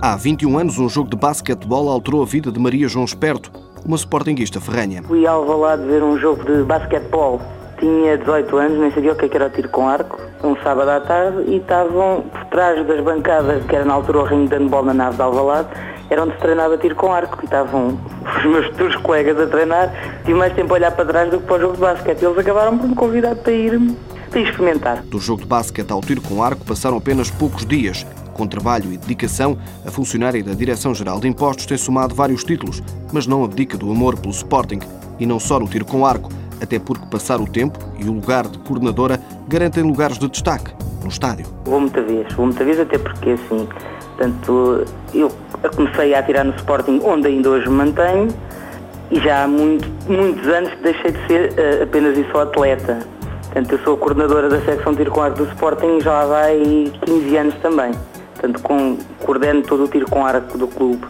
Há 21 anos, um jogo de basquetebol alterou a vida de Maria João Esperto, uma sportinguista ferranha. Fui ao Alvalade ver um jogo de basquetebol. Tinha 18 anos, nem sabia o que era o tiro com arco. Um sábado à tarde e estavam por trás das bancadas, que era na altura o ringue de handball na nave de Alvalade, era onde se treinava tiro com arco. E estavam os meus futuros colegas a treinar. Tive mais tempo a olhar para trás do que para o jogo de basquete. Eles acabaram por me convidar para ir, para ir experimentar. Do jogo de basquete ao tiro com arco passaram apenas poucos dias. Com trabalho e dedicação, a funcionária da Direção-Geral de Impostos tem somado vários títulos, mas não abdica do amor pelo Sporting e não só no tiro com arco, até porque passar o tempo e o lugar de coordenadora garantem lugares de destaque no estádio. Vou muita vez, vou muita vez até porque assim, tanto eu comecei a atirar no Sporting onde ainda hoje me mantenho e já há muito, muitos anos deixei de ser uh, apenas e só atleta. Portanto, eu sou coordenadora da secção de tiro com arco do Sporting já vai 15 anos também portanto com, coordeno todo o tiro com arco do clube.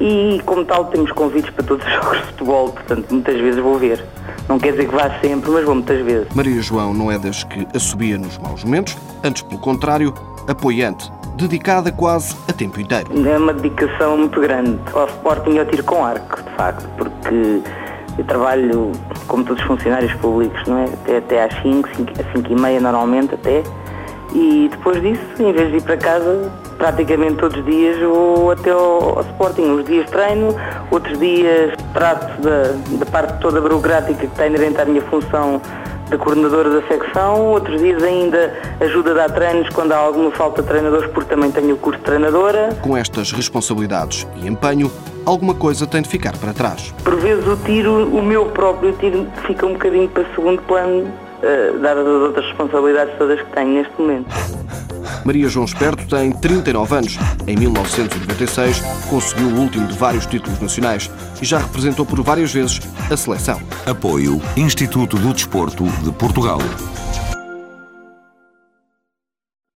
E como tal temos convites para todos os jogos de futebol, portanto muitas vezes vou ver. Não quer dizer que vá sempre, mas vou muitas vezes. Maria João não é das que assobia nos maus momentos, antes pelo contrário, apoiante, dedicada quase a tempo inteiro. É uma dedicação muito grande ao Sporting e ao tiro com arco, de facto, porque eu trabalho como todos os funcionários públicos, não é? Até, até às 5, 5, às 5 e meia normalmente até. E depois disso, em vez de ir para casa, praticamente todos os dias vou até ao, ao Sporting. Uns dias treino, outros dias trato da, da parte toda burocrática que está inerente à minha função de coordenadora da secção, outros dias ainda ajuda a dar treinos quando há alguma falta de treinadores, porque também tenho o curso de treinadora. Com estas responsabilidades e empenho, alguma coisa tem de ficar para trás. Por vezes o tiro, o meu próprio tiro, fica um bocadinho para segundo plano uh, dadas as outras responsabilidades todas que tenho neste momento. Maria João Esperto tem 39 anos. Em 1996 conseguiu o último de vários títulos nacionais e já representou por várias vezes a seleção. Apoio Instituto do Desporto de Portugal.